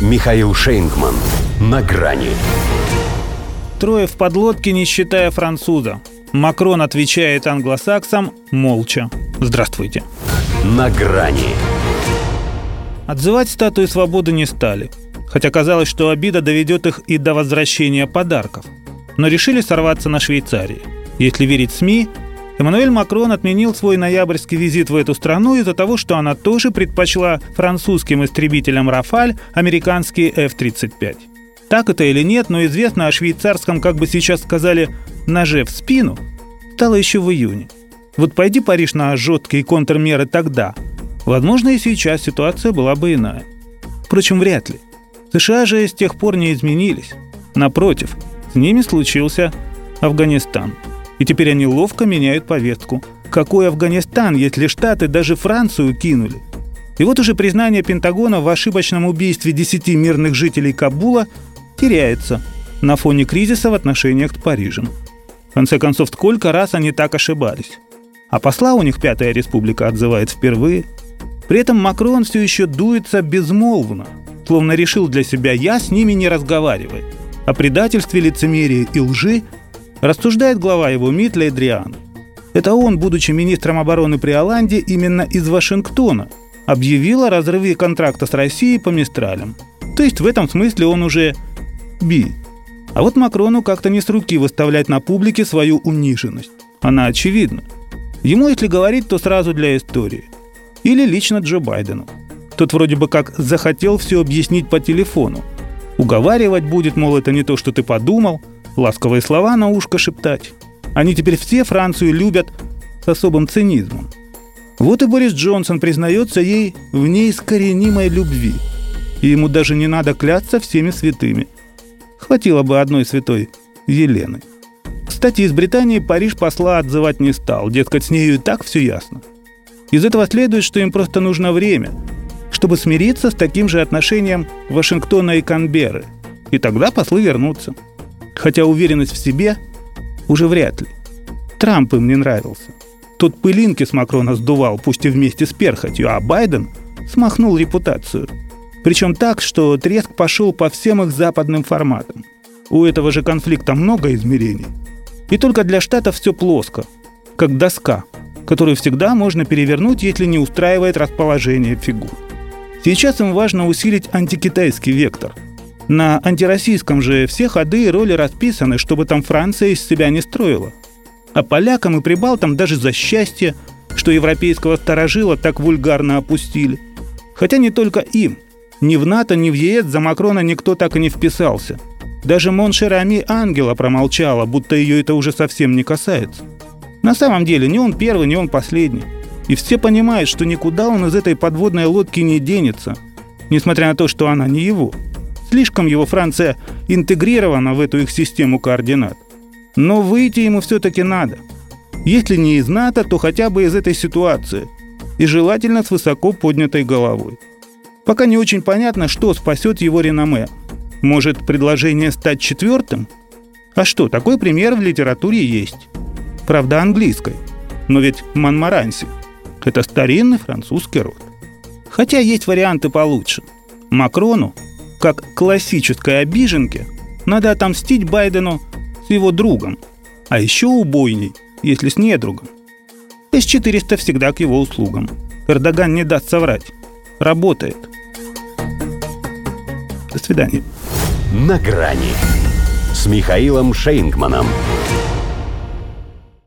Михаил Шейнгман. На грани. Трое в подлодке, не считая француза. Макрон отвечает англосаксам молча. Здравствуйте. На грани. Отзывать статуи свободы не стали. Хотя казалось, что обида доведет их и до возвращения подарков. Но решили сорваться на Швейцарии. Если верить СМИ, Эммануэль Макрон отменил свой ноябрьский визит в эту страну из-за того, что она тоже предпочла французским истребителям «Рафаль» американские F-35. Так это или нет, но известно о швейцарском, как бы сейчас сказали, «ноже в спину» стало еще в июне. Вот пойди Париж на жесткие контрмеры тогда. Возможно, и сейчас ситуация была бы иная. Впрочем, вряд ли. США же с тех пор не изменились. Напротив, с ними случился Афганистан – и теперь они ловко меняют повестку. Какой Афганистан, если Штаты даже Францию кинули? И вот уже признание Пентагона в ошибочном убийстве 10 мирных жителей Кабула теряется на фоне кризиса в отношениях с Парижем. В конце концов, сколько раз они так ошибались? А посла у них Пятая Республика отзывает впервые. При этом Макрон все еще дуется безмолвно, словно решил для себя «я с ними не разговариваю». О предательстве, лицемерии и лжи рассуждает глава его МИД Лейдриан. Это он, будучи министром обороны при Оланде, именно из Вашингтона объявил о разрыве контракта с Россией по Мистралям. То есть в этом смысле он уже би. А вот Макрону как-то не с руки выставлять на публике свою униженность. Она очевидна. Ему, если говорить, то сразу для истории. Или лично Джо Байдену. Тот вроде бы как захотел все объяснить по телефону. Уговаривать будет, мол, это не то, что ты подумал – ласковые слова на ушко шептать. Они теперь все Францию любят с особым цинизмом. Вот и Борис Джонсон признается ей в неискоренимой любви. И ему даже не надо кляться всеми святыми. Хватило бы одной святой Елены. Кстати, из Британии Париж посла отзывать не стал, дескать, с нею и так все ясно. Из этого следует, что им просто нужно время, чтобы смириться с таким же отношением Вашингтона и Канберы. И тогда послы вернутся. Хотя уверенность в себе уже вряд ли. Трамп им не нравился. Тот пылинки с Макрона сдувал, пусть и вместе с перхотью, а Байден смахнул репутацию. Причем так, что треск пошел по всем их западным форматам. У этого же конфликта много измерений. И только для Штатов все плоско, как доска, которую всегда можно перевернуть, если не устраивает расположение фигур. Сейчас им важно усилить антикитайский вектор – на антироссийском же все ходы и роли расписаны, чтобы там Франция из себя не строила. А полякам и прибалтам даже за счастье, что европейского старожила так вульгарно опустили. Хотя не только им. Ни в НАТО, ни в ЕС за Макрона никто так и не вписался. Даже Моншерами Ангела промолчала, будто ее это уже совсем не касается. На самом деле, не он первый, не он последний. И все понимают, что никуда он из этой подводной лодки не денется, несмотря на то, что она не его – Слишком его Франция интегрирована в эту их систему координат. Но выйти ему все-таки надо. Если не из НАТО, то хотя бы из этой ситуации. И желательно с высоко поднятой головой. Пока не очень понятно, что спасет его реноме. Может, предложение стать четвертым? А что, такой пример в литературе есть. Правда, английской. Но ведь Монмаранси – это старинный французский род. Хотя есть варианты получше. Макрону как классической обиженке, надо отомстить Байдену с его другом, а еще убойней, если с недругом. С-400 всегда к его услугам. Эрдоган не даст соврать. Работает. До свидания. На грани с Михаилом Шейнгманом.